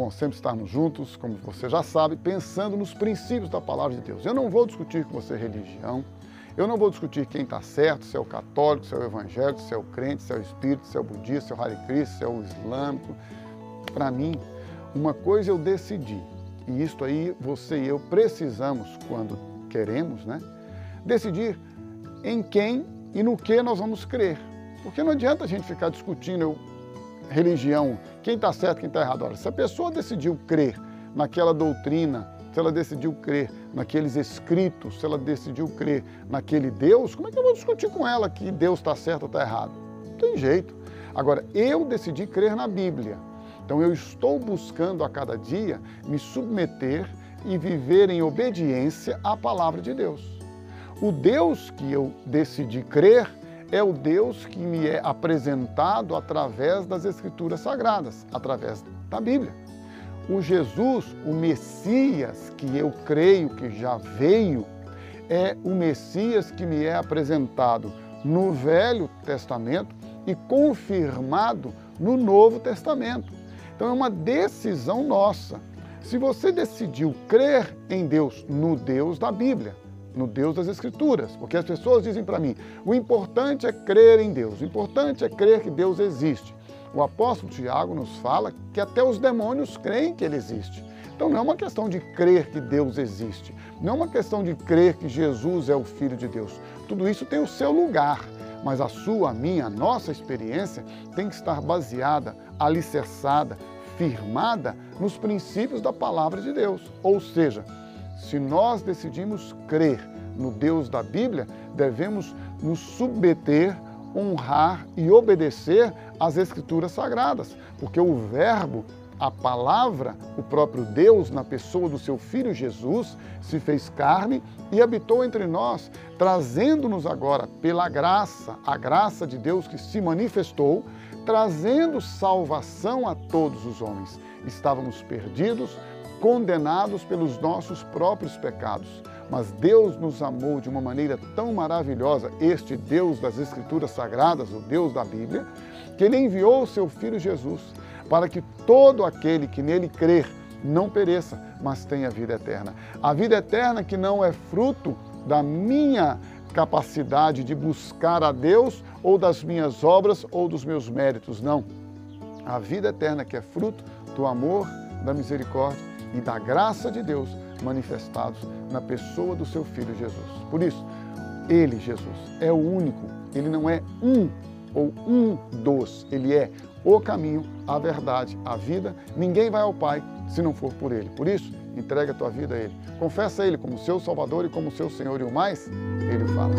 nós sempre estarmos juntos, como você já sabe, pensando nos princípios da palavra de Deus. Eu não vou discutir com você religião, eu não vou discutir quem está certo, se é o católico, se é o evangélico, se é o crente, se é o espírito, se é o budista, se é o Hare Krishna, se é o islâmico. Para mim, uma coisa eu decidi, e isto aí você e eu precisamos, quando queremos, né? Decidir em quem e no que nós vamos crer. Porque não adianta a gente ficar discutindo religião, quem está certo, quem está errado. Olha, se a pessoa decidiu crer naquela doutrina, se ela decidiu crer naqueles escritos, se ela decidiu crer naquele Deus, como é que eu vou discutir com ela que Deus está certo ou está errado? Não tem jeito. Agora, eu decidi crer na Bíblia. Então, eu estou buscando a cada dia me submeter e viver em obediência à palavra de Deus. O Deus que eu decidi crer é o Deus que me é apresentado através das Escrituras Sagradas, através da Bíblia. O Jesus, o Messias que eu creio que já veio, é o Messias que me é apresentado no Velho Testamento e confirmado no Novo Testamento. Então é uma decisão nossa. Se você decidiu crer em Deus, no Deus da Bíblia, no Deus das Escrituras, porque as pessoas dizem para mim: o importante é crer em Deus, o importante é crer que Deus existe. O apóstolo Tiago nos fala que até os demônios creem que ele existe. Então não é uma questão de crer que Deus existe, não é uma questão de crer que Jesus é o Filho de Deus. Tudo isso tem o seu lugar, mas a sua, a minha, a nossa experiência tem que estar baseada, alicerçada, firmada nos princípios da palavra de Deus. Ou seja, se nós decidimos crer no Deus da Bíblia, devemos nos submeter, honrar e obedecer às Escrituras Sagradas, porque o Verbo, a palavra, o próprio Deus, na pessoa do seu Filho Jesus, se fez carne e habitou entre nós, trazendo-nos agora, pela graça, a graça de Deus que se manifestou, trazendo salvação a todos os homens. Estávamos perdidos, condenados pelos nossos próprios pecados. Mas Deus nos amou de uma maneira tão maravilhosa, este Deus das Escrituras Sagradas, o Deus da Bíblia, que Ele enviou o seu Filho Jesus para que todo aquele que nele crer não pereça, mas tenha vida eterna. A vida eterna que não é fruto da minha capacidade de buscar a Deus ou das minhas obras ou dos meus méritos, não. A vida eterna que é fruto do amor, da misericórdia e da graça de Deus manifestados na pessoa do seu Filho Jesus. Por isso, Ele, Jesus, é o único, Ele não é um ou um dos, Ele é o caminho, a verdade, a vida. Ninguém vai ao Pai se não for por Ele. Por isso, entrega a tua vida a Ele. Confessa Ele como seu Salvador e como seu Senhor e o mais, Ele fala.